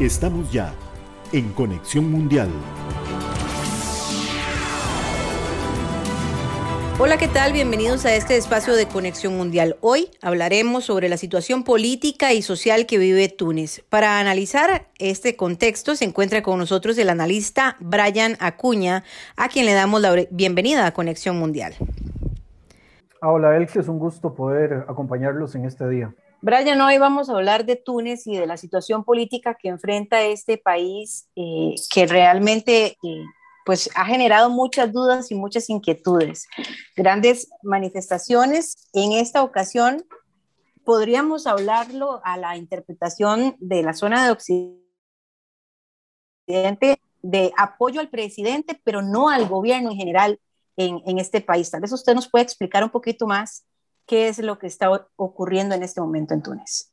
Estamos ya en Conexión Mundial. Hola, ¿qué tal? Bienvenidos a este espacio de Conexión Mundial. Hoy hablaremos sobre la situación política y social que vive Túnez. Para analizar este contexto se encuentra con nosotros el analista Brian Acuña, a quien le damos la bienvenida a Conexión Mundial. Hola, Elke, es un gusto poder acompañarlos en este día. Brian, hoy vamos a hablar de Túnez y de la situación política que enfrenta este país, eh, que realmente eh, pues ha generado muchas dudas y muchas inquietudes. Grandes manifestaciones. En esta ocasión podríamos hablarlo a la interpretación de la zona de Occidente de apoyo al presidente, pero no al gobierno en general en, este país. Tal vez usted nos puede explicar un poquito más qué es lo que está ocurriendo en este momento en Túnez.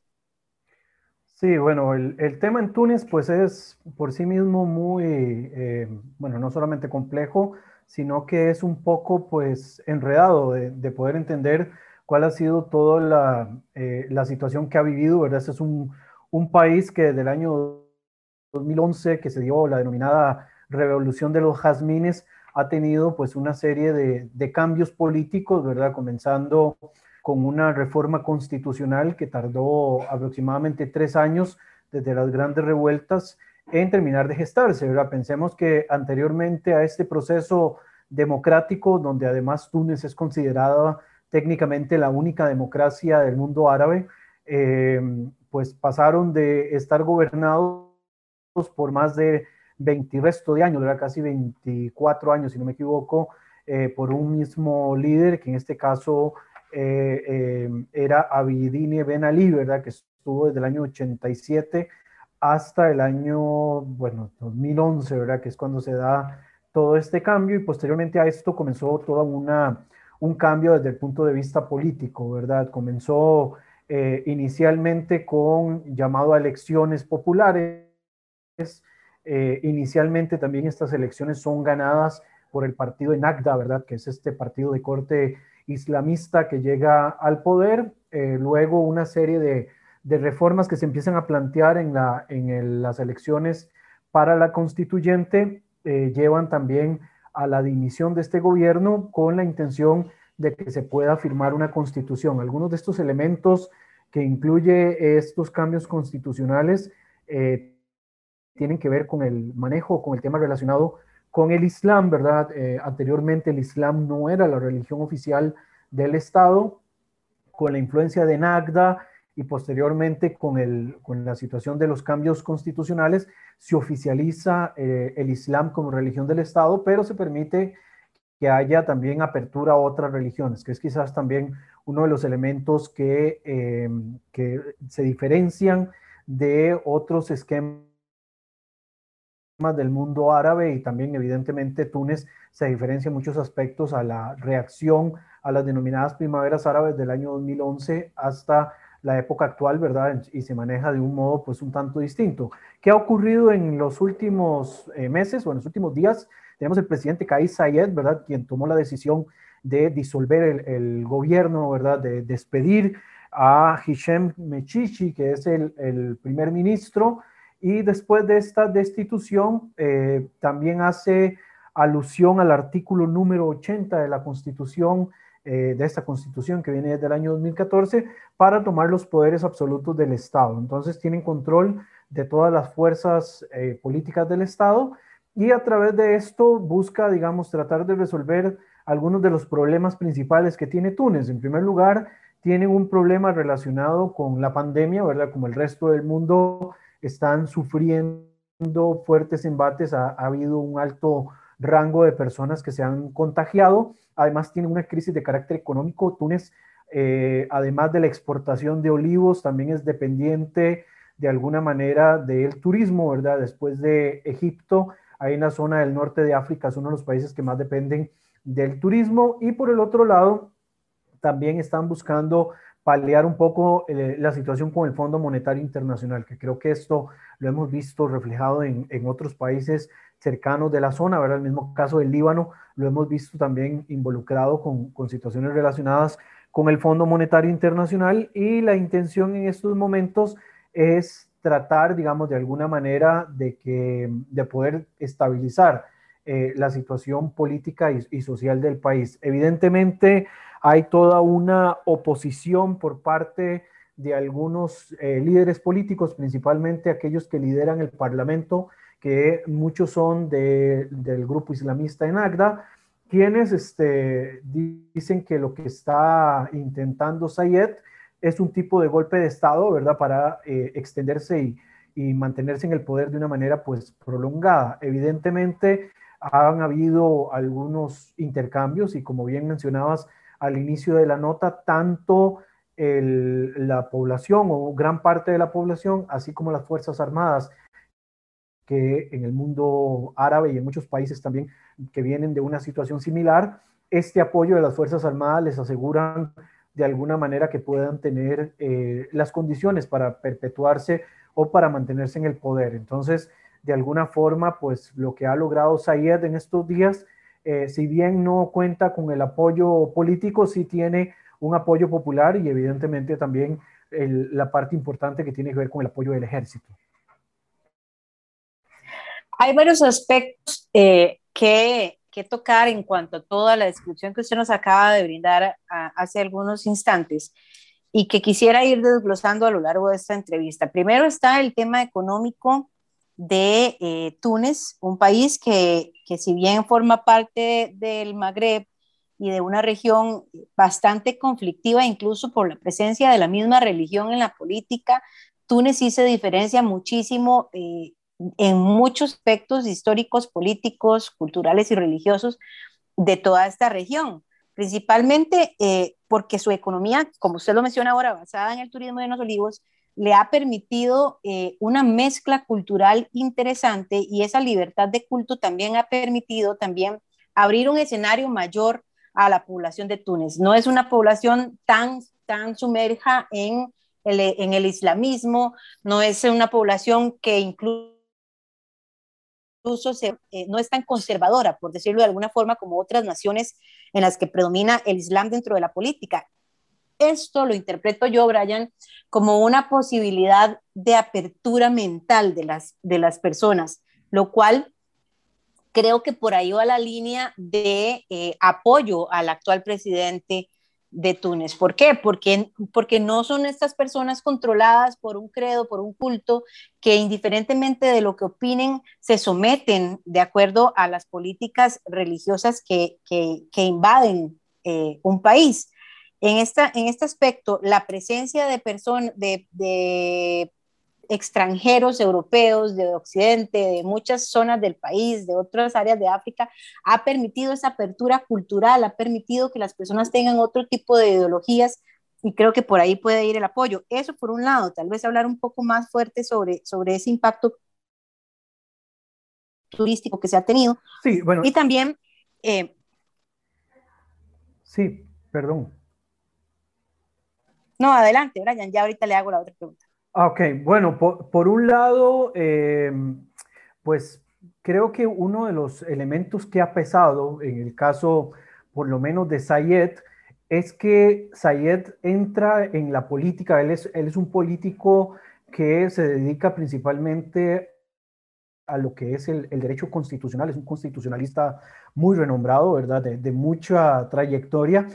Sí, bueno, el, el, tema en Túnez pues es por sí mismo muy, eh, bueno, no solamente complejo, sino que es un poco pues enredado de, de poder entender cuál ha sido toda la, eh, la, situación que ha vivido, ¿verdad? Este es un, un país que desde el año 2011, que se dio la denominada Revolución de los Jazmines, ha tenido pues una serie de, de cambios políticos, ¿verdad? Comenzando con una reforma constitucional que tardó aproximadamente tres años desde las grandes revueltas en terminar de gestarse. ¿verdad? Pensemos que anteriormente a este proceso democrático, donde además Túnez es considerada técnicamente la única democracia del mundo árabe, eh, pues pasaron de estar gobernados por más de 20 resto de años, ¿verdad? casi 24 años, si no me equivoco, eh, por un mismo líder, que en este caso eh, eh, era Abidine Ben Ali, ¿verdad? Que estuvo desde el año 87 hasta el año, bueno, 2011, ¿verdad? Que es cuando se da todo este cambio y posteriormente a esto comenzó toda una, un cambio desde el punto de vista político, ¿verdad? Comenzó inicialmente con llamado a elecciones populares. Inicialmente también estas elecciones son ganadas por el partido de NACDA, ¿verdad? Que es este partido de corte islamista que llega al poder, eh, luego una serie de, reformas que se empiezan a plantear en, la, en las elecciones para la constituyente, eh, llevan también a la dimisión de este gobierno con la intención de que se pueda firmar una constitución. Algunos de estos elementos que incluye estos cambios constitucionales eh, tienen que ver con el manejo, con el tema relacionado con el Islam, ¿verdad? Eh, anteriormente el Islam no era la religión oficial del Estado, con la influencia de Nagda y posteriormente con, el, con la situación de los cambios constitucionales, se oficializa eh, el Islam como religión del Estado, pero se permite que haya también apertura a otras religiones, que es quizás también uno de los elementos que, eh, que se diferencian de otros esquemas del mundo árabe y también evidentemente Túnez se diferencia en muchos aspectos a la reacción a las denominadas primaveras árabes del año 2011 hasta la época actual, ¿verdad? Y se maneja de un modo pues un tanto distinto. ¿Qué ha ocurrido en los últimos eh, meses o en los últimos días? Tenemos el presidente Kais Sayed, ¿verdad? Quien tomó la decisión de disolver el, gobierno, ¿verdad? De despedir a Hichem Mechichi, que es el primer ministro, y después de esta destitución, eh, también hace alusión al artículo número 80 de la Constitución, eh, de esta Constitución que viene desde el año 2014, para tomar los poderes absolutos del Estado. Entonces tienen control de todas las fuerzas eh, políticas del Estado y a través de esto busca, digamos, tratar de resolver algunos de los problemas principales que tiene Túnez. En primer lugar, tienen un problema relacionado con la pandemia, ¿verdad? Como el resto del mundo están sufriendo fuertes embates, ha, habido un alto rango de personas que se han contagiado, además tienen una crisis de carácter económico, Túnez, eh, además de la exportación de olivos, también es dependiente de alguna manera del turismo, ¿verdad? Después de Egipto, ahí en la zona del norte de África, es uno de los países que más dependen del turismo. Y por el otro lado, también están buscando paliar un poco eh, la situación con el Fondo Monetario Internacional, que creo que esto lo hemos visto reflejado en, en, otros países cercanos de la zona, ¿verdad? El mismo caso del Líbano lo hemos visto también involucrado con, con situaciones relacionadas con el Fondo Monetario Internacional y la intención en estos momentos es tratar, digamos, de alguna manera de, que, de poder estabilizar eh, la situación política y, social del país. Evidentemente hay toda una oposición por parte de algunos eh, líderes políticos, principalmente aquellos que lideran el Parlamento, que muchos son del grupo islamista en Agda, quienes este, dicen que lo que está intentando Sayed es un tipo de golpe de Estado, ¿verdad? Para eh, extenderse y, y, mantenerse en el poder de una manera pues prolongada. Evidentemente han habido algunos intercambios y como bien mencionabas al inicio de la nota, tanto la población o gran parte de la población, así como las Fuerzas Armadas, que en el mundo árabe y en muchos países también que vienen de una situación similar, este apoyo de las Fuerzas Armadas les aseguran de alguna manera que puedan tener eh, las condiciones para perpetuarse o para mantenerse en el poder. Entonces, de alguna forma, pues lo que ha logrado Sayed en estos días, eh, si bien no cuenta con el apoyo político, sí tiene un apoyo popular y evidentemente también la parte importante que tiene que ver con el apoyo del ejército. Hay varios aspectos eh, que que tocar en cuanto a toda la descripción que usted nos acaba de brindar hace algunos instantes y que quisiera ir desglosando a lo largo de esta entrevista. Primero está el tema económico de eh, Túnez, un país que, que si bien forma parte del Magreb y de una región bastante conflictiva, incluso por la presencia de la misma religión en la política, Túnez sí se diferencia muchísimo eh, en muchos aspectos históricos, políticos, culturales y religiosos de toda esta región, principalmente eh, porque su economía, como usted lo menciona ahora, basada en el turismo de los olivos, le ha permitido eh, una mezcla cultural interesante y esa libertad de culto también ha permitido también abrir un escenario mayor a la población de Túnez. No es una población tan, tan sumerja en el, en el islamismo, no es una población que incluso incluso eh, no es tan conservadora, por decirlo de alguna forma, como otras naciones en las que predomina el Islam dentro de la política. Esto lo interpreto yo, Brian, como una posibilidad de apertura mental de las, de las personas, lo cual creo que por ahí va la línea de eh, apoyo al actual presidente de Túnez. ¿Por qué? Porque, porque no son estas personas controladas por un credo, por un culto, que indiferentemente de lo que opinen, se someten de acuerdo a las políticas religiosas que, invaden eh, un país. En, esta, en este aspecto, la presencia de, personas de, de extranjeros europeos, de Occidente, de muchas zonas del país, de otras áreas de África, ha permitido esa apertura cultural, ha permitido que las personas tengan otro tipo de ideologías y creo que por ahí puede ir el apoyo. Eso por un lado, tal vez hablar un poco más fuerte sobre, sobre ese impacto turístico que se ha tenido. Sí, bueno. Y también... Eh, sí, perdón. No, adelante, Brian, ya ahorita le hago la otra pregunta. Ah, ok, bueno, por, un lado, em, pues creo que uno de los elementos que ha pesado en el caso, por lo menos de Sayed, es que Sayed entra en la política, él es, un político que se dedica principalmente a lo que es el, derecho constitucional, es un constitucionalista muy renombrado, ¿verdad? De, mucha trayectoria,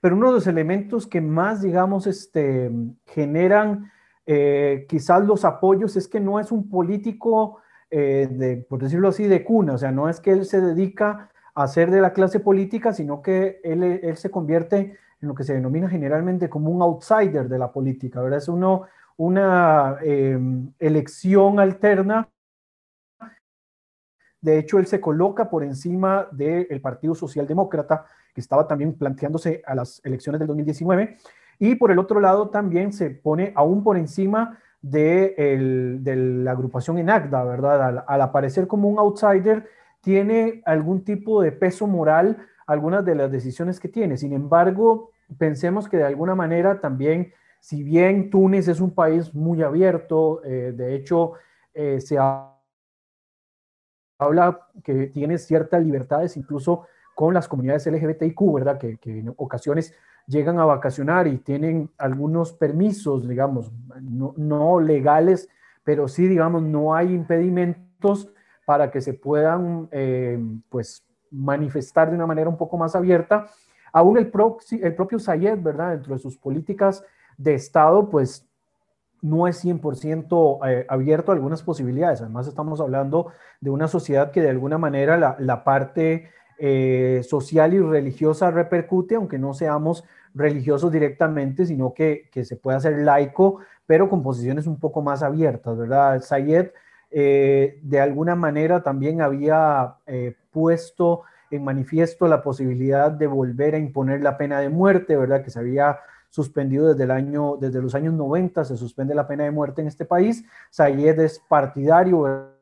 pero uno de los elementos que más, digamos, este, generan eh, quizás los apoyos es que no es un político, eh, de, por decirlo así, de cuna, o sea, no es que él se dedica a ser de la clase política, sino que él, se convierte en lo que se denomina generalmente como un outsider de la política, ¿verdad? Es una em, elección alterna. De hecho, él se coloca por encima del Partido Socialdemócrata, que estaba también planteándose a las elecciones del 2019, y por el otro lado también se pone aún por encima de, la agrupación en ACDA, ¿verdad? Al, aparecer como un outsider, tiene algún tipo de peso moral algunas de las decisiones que tiene. Sin embargo, pensemos que de alguna manera también, si bien Túnez es un país muy abierto, eh, de hecho, eh, se habla que tiene ciertas libertades incluso con las comunidades LGBTIQ, ¿verdad? Que, que en ocasiones llegan a vacacionar y tienen algunos permisos, digamos, no, legales, pero sí, digamos, no hay impedimentos para que se puedan, eh, pues, manifestar de una manera un poco más abierta. Aún el, el propio Sayed, ¿verdad? Dentro de sus políticas de Estado, pues no es 100% eh, abierto a algunas posibilidades. Además, estamos hablando de una sociedad que de alguna manera la, parte eh, social y religiosa repercute, aunque no seamos religiosos directamente, sino que, se puede hacer laico, pero con posiciones un poco más abiertas, ¿verdad? Sayed eh, de alguna manera también había puesto en manifiesto la posibilidad de volver a imponer la pena de muerte, ¿verdad? Que se había suspendido desde, el año, desde los años 90, se suspende la pena de muerte en este país. Sayed es partidario ¿verdad?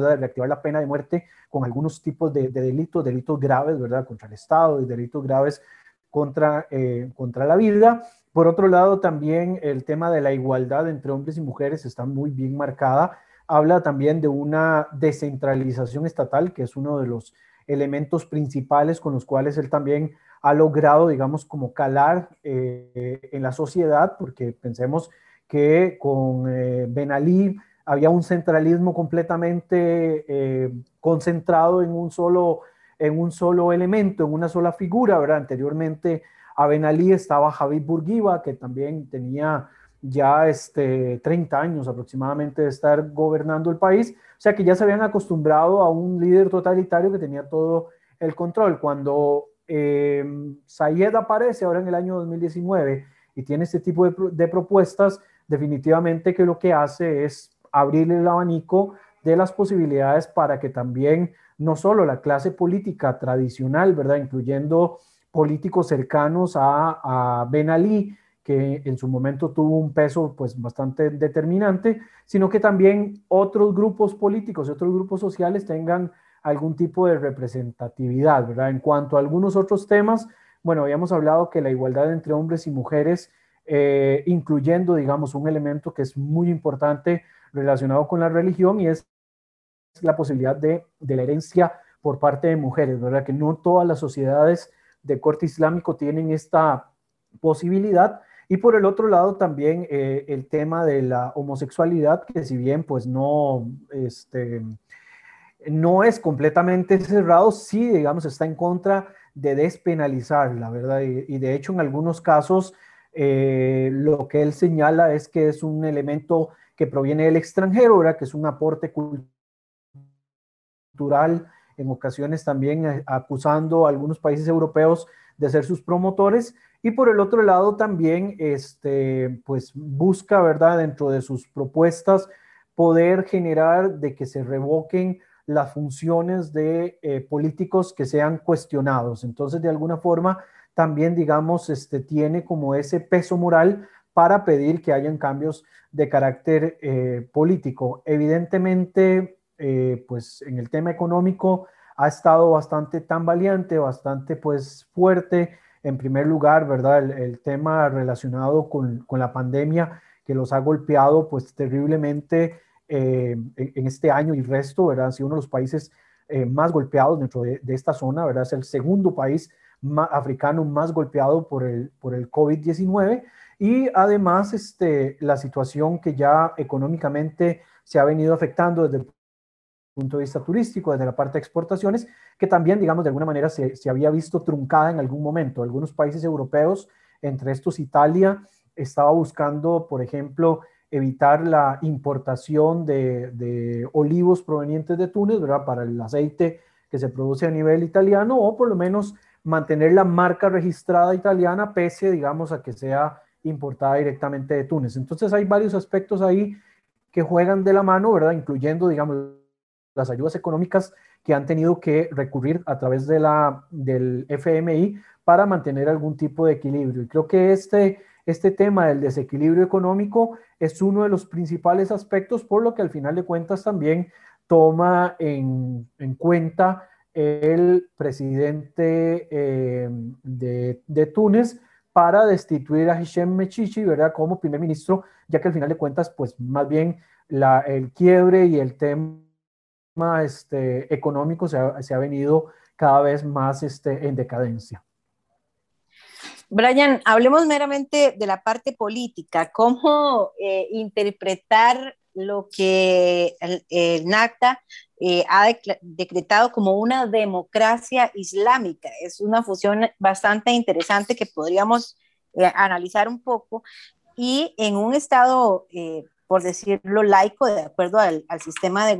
De reactivar la pena de muerte con algunos tipos de, delitos, delitos graves, ¿verdad? Contra el Estado y delitos graves contra, eh, contra la vida. Por otro lado, también el tema de la igualdad entre hombres y mujeres está muy bien marcada. Habla también de una descentralización estatal, que es uno de los elementos principales con los cuales él también ha logrado, digamos, como calar eh, en la sociedad, porque pensemos que con eh, Ben Ali había un centralismo completamente eh, concentrado en un, solo, en un solo elemento, en una sola figura, ¿verdad? Anteriormente a Ben Ali estaba Javid Bourguiba, que también tenía ya este, 30 años aproximadamente de estar gobernando el país, o sea que ya se habían acostumbrado a un líder totalitario que tenía todo el control. Cuando eh, Sayed aparece ahora en el año 2019 y tiene este tipo de, propuestas, definitivamente que lo que hace es abrir el abanico de las posibilidades para que también no solo la clase política tradicional, ¿verdad? Incluyendo políticos cercanos a, Ben Ali, que en su momento tuvo un peso pues bastante determinante, sino que también otros grupos políticos y otros grupos sociales tengan algún tipo de representatividad, ¿verdad? En cuanto a algunos otros temas, bueno, habíamos hablado que la igualdad entre hombres y mujeres, eh, incluyendo, digamos, un elemento que es muy importante relacionado con la religión y es la posibilidad de, la herencia por parte de mujeres, ¿verdad? Que no todas las sociedades de corte islámico tienen esta posibilidad. Y por el otro lado también eh, el tema de la homosexualidad, que si bien pues no, este, no es completamente cerrado, sí, digamos, está en contra de despenalizarla, ¿verdad? Y, de hecho, en algunos casos, eh, lo que él señala es que es un elemento que proviene del extranjero, ¿verdad? Que es un aporte cultural, en ocasiones también eh, acusando a algunos países europeos de ser sus promotores. Y por el otro lado, también, este, pues busca, ¿verdad? Dentro de sus propuestas, poder generar de que se revoquen las funciones de eh, políticos que sean cuestionados. Entonces, de alguna forma, también, digamos, este, tiene como ese peso moral para pedir que hayan cambios de carácter eh, político. Evidentemente, eh, pues en el tema económico ha estado bastante tan valiente, bastante pues fuerte. En primer lugar, ¿verdad? El, tema relacionado con, con, la pandemia que los ha golpeado pues terriblemente eh, en, este año y resto, ¿verdad? Ha sido uno de los países más golpeados dentro de, esta zona, ¿verdad? Es el segundo país africano más golpeado por el, por el COVID-19 y además este, la situación que ya económicamente se ha venido afectando desde el punto de vista turístico, desde la parte de exportaciones, que también, digamos, de alguna manera se, se había visto truncada en algún momento. Algunos países europeos, entre estos Italia, estaba buscando, por ejemplo, evitar la importación de, olivos provenientes de Túnez, ¿verdad? Para el aceite que se produce a nivel italiano o por lo menos mantener la marca registrada italiana pese, digamos, a que sea importada directamente de Túnez. Entonces hay varios aspectos ahí que juegan de la mano, ¿verdad? Incluyendo, digamos, las ayudas económicas que han tenido que recurrir a través de la, del FMI para mantener algún tipo de equilibrio. Y creo que este este tema del desequilibrio económico es uno de los principales aspectos, por lo que al final de cuentas también toma en, cuenta el presidente eh, de, Túnez para destituir a Hichem Mechichi, ¿verdad? Como primer ministro, ya que al final de cuentas, pues más bien el quiebre y el tema este, económico se ha, se ha venido cada vez más este, en decadencia. Brian, hablemos meramente de la parte política. ¿Cómo eh, interpretar lo que el, NACTA eh, ha decretado como una democracia islámica. Es una fusión bastante interesante que podríamos eh, analizar un poco. Y en un estado, eh, por decirlo, laico, de acuerdo al, al sistema de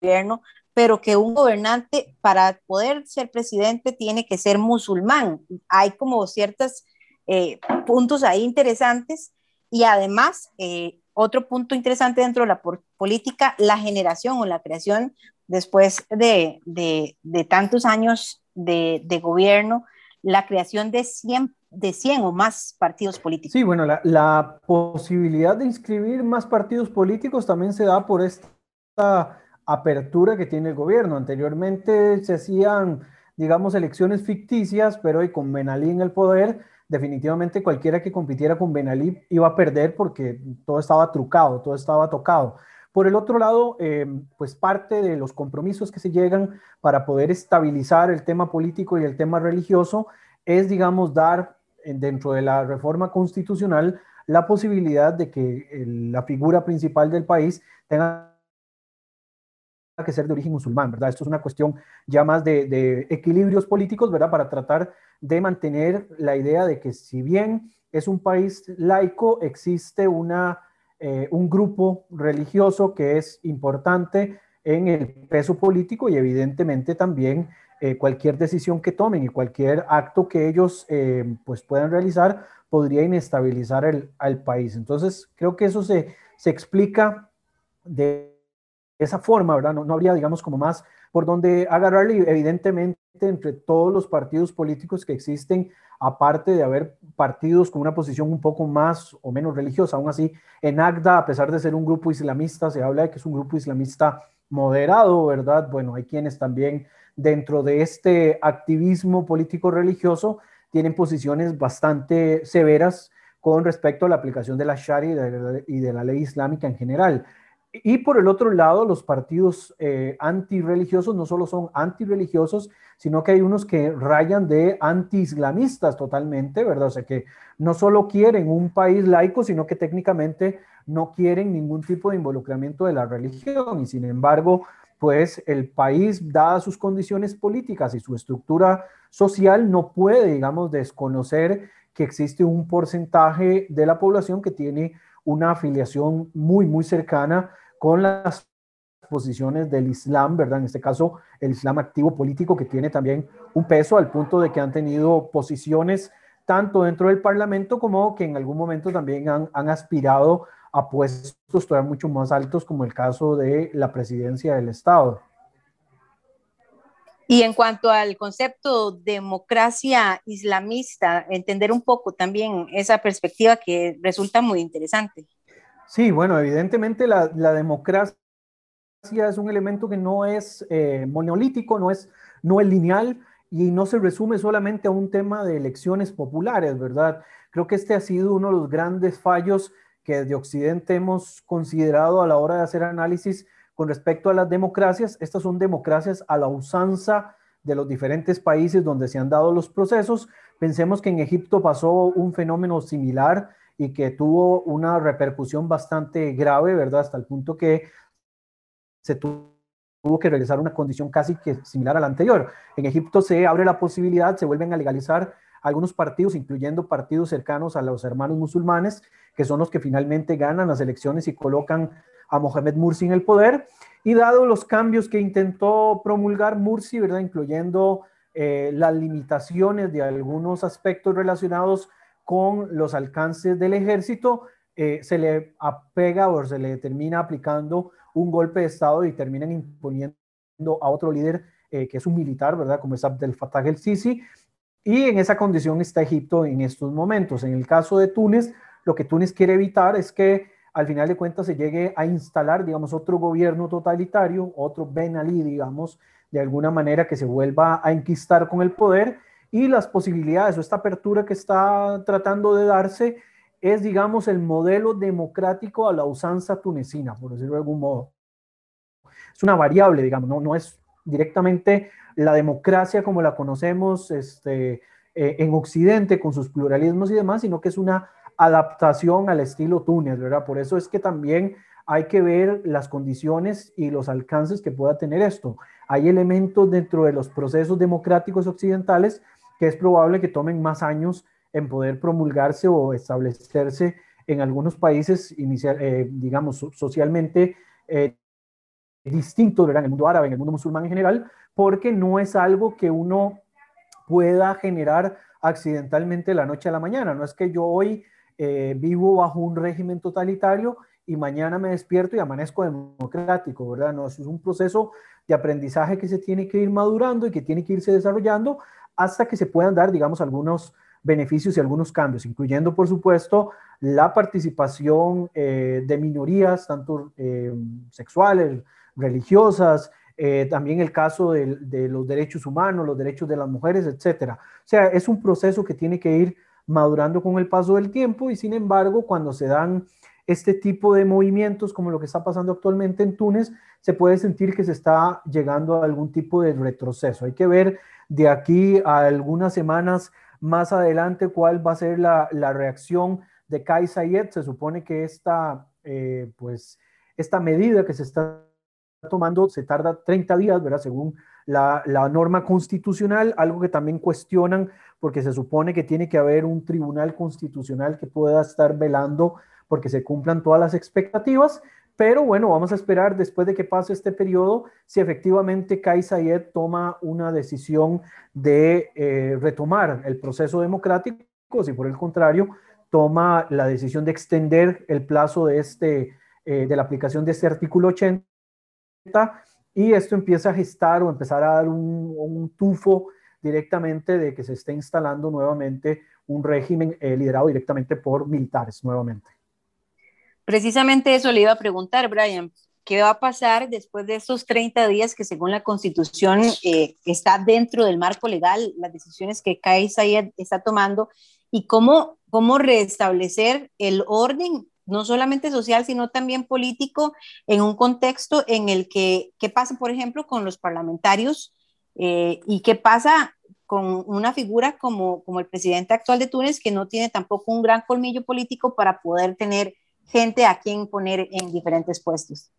gobierno, pero que un gobernante para poder ser presidente tiene que ser musulmán. Hay como ciertos eh, puntos ahí interesantes y además eh, otro punto interesante dentro de la política, la generación o la creación después de, de, tantos años de, de, gobierno, la creación de 100, de 100 o más partidos políticos. Sí, bueno, la, la posibilidad de inscribir más partidos políticos también se da por esta apertura que tiene el gobierno. Anteriormente se hacían, digamos, elecciones ficticias, pero hoy con Benalí en el poder, definitivamente cualquiera que compitiera con Benalí iba a perder porque todo estaba trucado, todo estaba tocado. Por el otro lado, eh, pues parte de los compromisos que se llegan para poder estabilizar el tema político y el tema religioso es, digamos, dar dentro de la reforma constitucional la posibilidad de que la figura principal del país tenga que ser de origen musulmán, ¿verdad? Esto es una cuestión ya más de, equilibrios políticos, ¿verdad? Para tratar de mantener la idea de que si bien es un país laico, existe una, eh, un grupo religioso que es importante en el peso político y evidentemente también eh, cualquier decisión que tomen y cualquier acto que ellos eh, pues puedan realizar podría inestabilizar el, al país. Entonces, creo que eso se, se explica de esa forma, ¿verdad? No, no habría, digamos, como más por donde agarrarle, evidentemente, entre todos los partidos políticos que existen, aparte de haber partidos con una posición un poco más o menos religiosa, aún así, en ACDA, a pesar de ser un grupo islamista, se habla de que es un grupo islamista moderado, ¿verdad? Bueno, hay quienes también dentro de este activismo político religioso tienen posiciones bastante severas con respecto a la aplicación de la Sharia y de la ley islámica en general. Y por el otro lado, los partidos eh, antirreligiosos no solo son antirreligiosos, sino que hay unos que rayan de anti-islamistas totalmente, ¿verdad? O sea, que no solo quieren un país laico, sino que técnicamente no quieren ningún tipo de involucramiento de la religión. Y sin embargo, pues el país, dadas sus condiciones políticas y su estructura social, no puede, digamos, desconocer que existe un porcentaje de la población que tiene una afiliación muy, muy cercana con las posiciones del Islam, ¿verdad? En este caso, el Islam activo político que tiene también un peso al punto de que han tenido posiciones tanto dentro del Parlamento como que en algún momento también han, aspirado a puestos todavía mucho más altos, como el caso de la presidencia del Estado. Y en cuanto al concepto democracia islamista, entender un poco también esa perspectiva que resulta muy interesante. Sí, bueno, evidentemente la, democracia es un elemento que no es eh, monolítico, no es, no es lineal y no se resume solamente a un tema de elecciones populares, ¿verdad? Creo que este ha sido uno de los grandes fallos que desde Occidente hemos considerado a la hora de hacer análisis con respecto a las democracias. Estas son democracias a la usanza de los diferentes países donde se han dado los procesos. Pensemos que en Egipto pasó un fenómeno similar y que tuvo una repercusión bastante grave, ¿verdad? Hasta el punto que se tuvo que realizar una condición casi que similar a la anterior. En Egipto se abre la posibilidad, se vuelven a legalizar algunos partidos, incluyendo partidos cercanos a los hermanos musulmanes, que son los que finalmente ganan las elecciones y colocan a Mohamed Mursi en el poder. Y dado los cambios que intentó promulgar Mursi, ¿verdad? Incluyendo eh, las limitaciones de algunos aspectos relacionados con los alcances del ejército, eh, se le apega o se le termina aplicando un golpe de Estado y terminan imponiendo a otro líder eh, que es un militar, ¿verdad? Como es Abdel Fattah el-Sisi. Y en esa condición está Egipto en estos momentos. En el caso de Túnez, lo que Túnez quiere evitar es que al final de cuentas se llegue a instalar, digamos, otro gobierno totalitario, otro Ben Ali, digamos, de alguna manera que se vuelva a enquistar con el poder y las posibilidades o esta apertura que está tratando de darse es, digamos, el modelo democrático a la usanza tunecina, por decirlo de algún modo. Es una variable, digamos, no, no es directamente la democracia como la conocemos este, eh, en Occidente con sus pluralismos y demás, sino que es una adaptación al estilo Túnez, ¿verdad? Por eso es que también hay que ver las condiciones y los alcances que pueda tener esto. Hay elementos dentro de los procesos democráticos occidentales que es probable que tomen más años en poder promulgarse o establecerse en algunos países, inicial, eh, digamos, socialmente eh, distintos, ¿verdad? En el mundo árabe, en el mundo musulmán en general, porque no es algo que uno pueda generar accidentalmente la noche a la mañana. No es que yo hoy eh, vivo bajo un régimen totalitario y mañana me despierto y amanezco democrático, ¿verdad? No, es un proceso de aprendizaje que se tiene que ir madurando y que tiene que irse desarrollando hasta que se puedan dar, digamos, algunos beneficios y algunos cambios, incluyendo, por supuesto, la participación eh, de minorías, tanto eh, sexuales, religiosas, eh, también el caso de, de, los derechos humanos, los derechos de las mujeres, etcétera. O sea, es un proceso que tiene que ir madurando con el paso del tiempo y sin embargo, cuando se dan este tipo de movimientos, como lo que está pasando actualmente en Túnez, se puede sentir que se está llegando a algún tipo de retroceso. Hay que ver de aquí a algunas semanas más adelante cuál va a ser la, reacción de Kai Sayed. Se supone que esta, eh, pues, esta medida que se está tomando se tarda 30 días, ¿verdad? Según la, la, norma constitucional, algo que también cuestionan porque se supone que tiene que haber un tribunal constitucional que pueda estar velando porque se cumplan todas las expectativas. Pero bueno, vamos a esperar después de que pase este periodo si efectivamente Kai toma una decisión de eh, retomar el proceso democrático, si por el contrario toma la decisión de extender el plazo de, este, eh, de la aplicación de este artículo 80 y esto empieza a gestar o empezar a dar un, un tufo directamente de que se esté instalando nuevamente un régimen eh, liderado directamente por militares nuevamente. Precisamente eso le iba a preguntar, Brian. ¿Qué va a pasar después de estos 30 días que según la Constitución eh, está dentro del marco legal, las decisiones que Sayed está tomando y cómo, cómo restablecer el orden, no solamente social, sino también político, en un contexto en el que, ¿qué pasa, por ejemplo, con los parlamentarios eh, y qué pasa con una figura como, como el presidente actual de Túnez, que no tiene tampoco un gran colmillo político para poder tener gente a quien poner en diferentes puestos.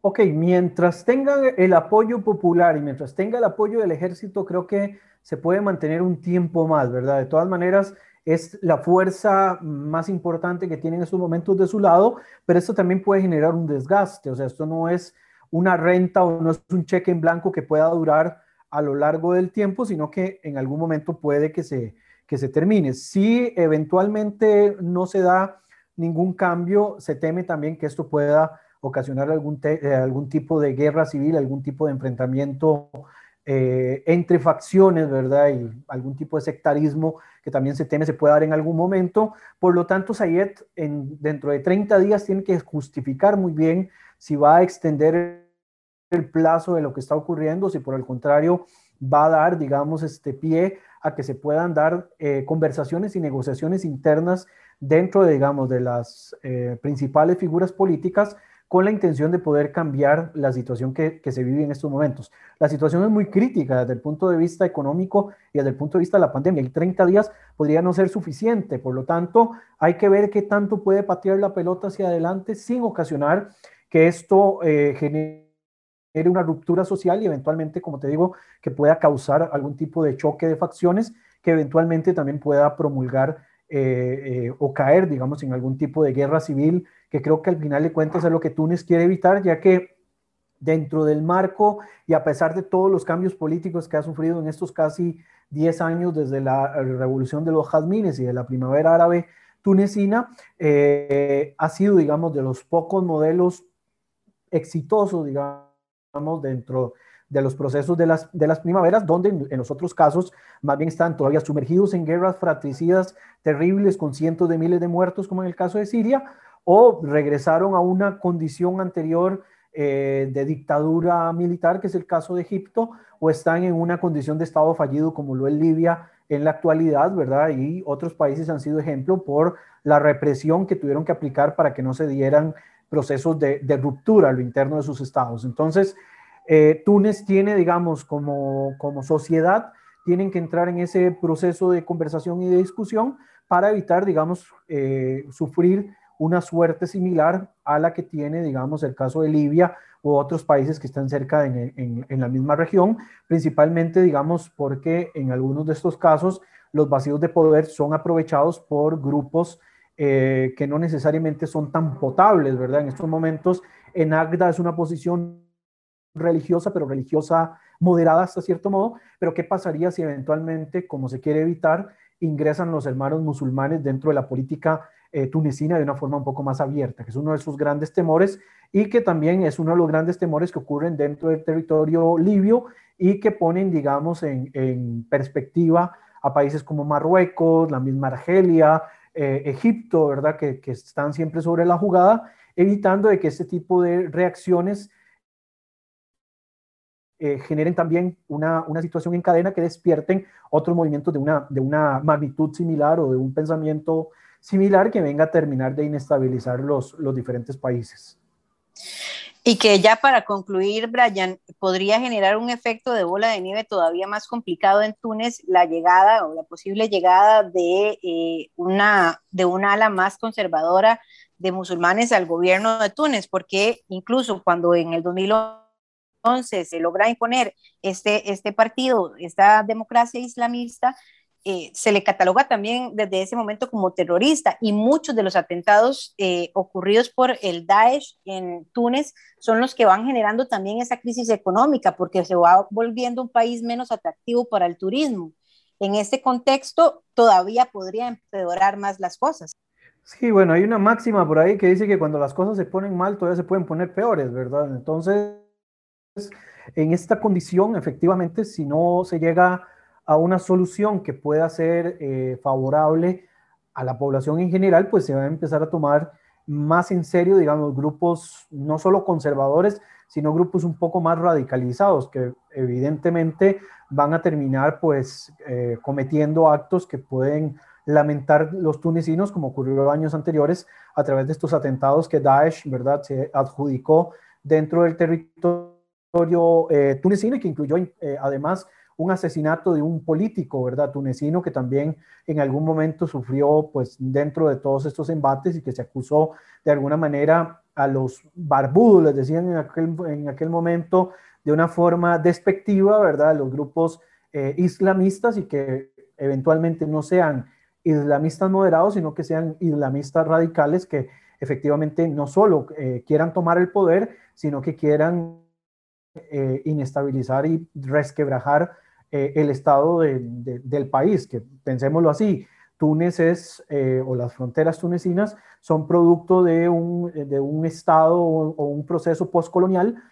Ok, mientras tenga el apoyo popular y mientras tenga el apoyo del ejército, creo que se puede mantener un tiempo más, ¿verdad? De todas maneras, es la fuerza más importante que tiene en estos momentos de su lado, pero esto también puede generar un desgaste, o sea, esto no es una renta o no es un cheque en blanco que pueda durar a lo largo del tiempo, sino que en algún momento puede que se, que se termine. Si eventualmente no se da ningún cambio, se teme también que esto pueda ocasionar algún, eh, algún tipo de guerra civil, algún tipo de enfrentamiento eh, entre facciones, ¿verdad? Y algún tipo de sectarismo que también se teme se puede dar en algún momento. Por lo tanto, Sayed en, dentro de 30 días tiene que justificar muy bien si va a extender el plazo de lo que está ocurriendo, si por el contrario va a dar, digamos, este pie a que se puedan dar eh, conversaciones y negociaciones internas dentro, de, digamos, de las eh, principales figuras políticas con la intención de poder cambiar la situación que, se vive en estos momentos. La situación es muy crítica desde el punto de vista económico y desde el punto de vista de la pandemia. Y 30 días podría no ser suficiente. Por lo tanto, hay que ver qué tanto puede patear la pelota hacia adelante sin ocasionar que esto eh, genere una ruptura social y eventualmente, como te digo, que pueda causar algún tipo de choque de facciones que eventualmente también pueda promulgar eh, eh, o caer, digamos, en algún tipo de guerra civil, que creo que al final de cuentas es lo que Túnez quiere evitar, ya que dentro del marco y a pesar de todos los cambios políticos que ha sufrido en estos casi 10 años desde la revolución de los jazmines y de la primavera árabe tunecina, eh, ha sido, digamos, de los pocos modelos exitosos, digamos, dentro de los procesos de las, de las primaveras, donde en, los otros casos más bien están todavía sumergidos en guerras fratricidas terribles con cientos de miles de muertos, como en el caso de Siria, o regresaron a una condición anterior eh, de dictadura militar, que es el caso de Egipto, o están en una condición de Estado fallido, como lo es Libia en la actualidad, ¿verdad? Y otros países han sido ejemplo por la represión que tuvieron que aplicar para que no se dieran procesos de, ruptura a lo interno de sus estados. Entonces, eh, Túnez tiene, digamos, como, como sociedad, tienen que entrar en ese proceso de conversación y de discusión para evitar, digamos, eh, sufrir una suerte similar a la que tiene, digamos, el caso de Libia u otros países que están cerca en, la misma región, principalmente, digamos, porque en algunos de estos casos los vacíos de poder son aprovechados por grupos eh, que no necesariamente son tan potables, ¿verdad? En estos momentos, en Agda es una posición religiosa, pero religiosa moderada hasta cierto modo, pero ¿qué pasaría si eventualmente, como se quiere evitar, ingresan los hermanos musulmanes dentro de la política eh, tunecina de una forma un poco más abierta, que es uno de sus grandes temores y que también es uno de los grandes temores que ocurren dentro del territorio libio y que ponen, digamos, en, perspectiva a países como Marruecos, la misma Argelia, eh, Egipto, ¿verdad? Que, están siempre sobre la jugada, evitando de que este tipo de reacciones eh, generen también una, una, situación en cadena que despierten otros movimientos de una, de una magnitud similar o de un pensamiento similar que venga a terminar de inestabilizar los, los diferentes países. Y que ya para concluir, Brian, podría generar un efecto de bola de nieve todavía más complicado en Túnez la llegada o la posible llegada de, eh, una, de una ala más conservadora de musulmanes al gobierno de Túnez, porque incluso cuando en el 2011 entonces se logra imponer este, este partido, esta democracia islamista, eh, se le cataloga también desde ese momento como terrorista y muchos de los atentados eh, ocurridos por el Daesh en Túnez son los que van generando también esa crisis económica porque se va volviendo un país menos atractivo para el turismo. En este contexto todavía podría empeorar más las cosas. Sí, bueno, hay una máxima por ahí que dice que cuando las cosas se ponen mal todavía se pueden poner peores, ¿verdad? Entonces, en esta condición, efectivamente, si no se llega a una solución que pueda ser eh, favorable a la población en general, pues se va a empezar a tomar más en serio, digamos, grupos no solo conservadores, sino grupos un poco más radicalizados, que evidentemente van a terminar pues eh, cometiendo actos que pueden lamentar los tunecinos, como ocurrió años anteriores, a través de estos atentados que Daesh, ¿verdad?, se adjudicó dentro del territorio eh, tunecino y que incluyó además un asesinato de un político, ¿verdad? Tunecino que también en algún momento sufrió, pues, dentro de todos estos embates y que se acusó de alguna manera a los barbudos, les decían en aquel, en aquel momento, de una forma despectiva, ¿verdad? Los grupos eh, islamistas y que eventualmente no sean islamistas moderados, sino que sean islamistas radicales que efectivamente no solo quieran tomar el poder, sino que quieran eh, inestabilizar y resquebrajar eh, el estado del país, que pensémoslo así, Túnez es, eh, o las fronteras tunecinas son producto de un, de un estado o, un proceso postcolonial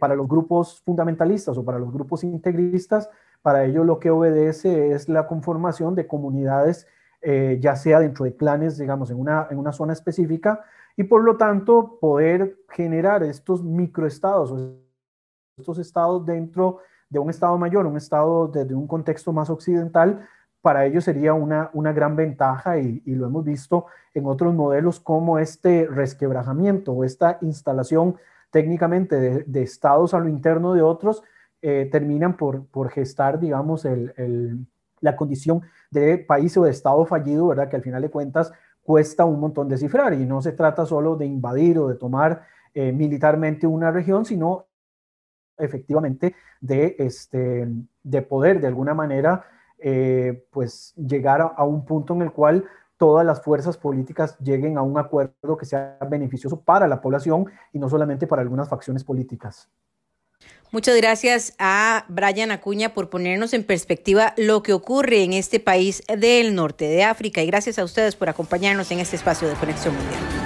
para los grupos fundamentalistas o para los grupos integristas, para ello lo que obedece es la conformación de comunidades, ya sea dentro de clanes, digamos, en una, en una zona específica, y por lo tanto poder generar estos microestados estos estados dentro de un estado mayor, un estado desde un contexto más occidental, para ellos sería una, una gran ventaja y, lo hemos visto en otros modelos como este resquebrajamiento o esta instalación técnicamente de, estados a lo interno de otros, eh, terminan por, por, gestar, digamos, el, la condición de país o de estado fallido, ¿verdad? Que al final de cuentas cuesta un montón descifrar y no se trata solo de invadir o de tomar eh, militarmente una región, sino efectivamente de, este, de poder de alguna manera eh, pues llegar a, un punto en el cual todas las fuerzas políticas lleguen a un acuerdo que sea beneficioso para la población y no solamente para algunas facciones políticas. Muchas gracias a Brian Acuña por ponernos en perspectiva lo que ocurre en este país del norte de África y gracias a ustedes por acompañarnos en este espacio de Conexión Mundial.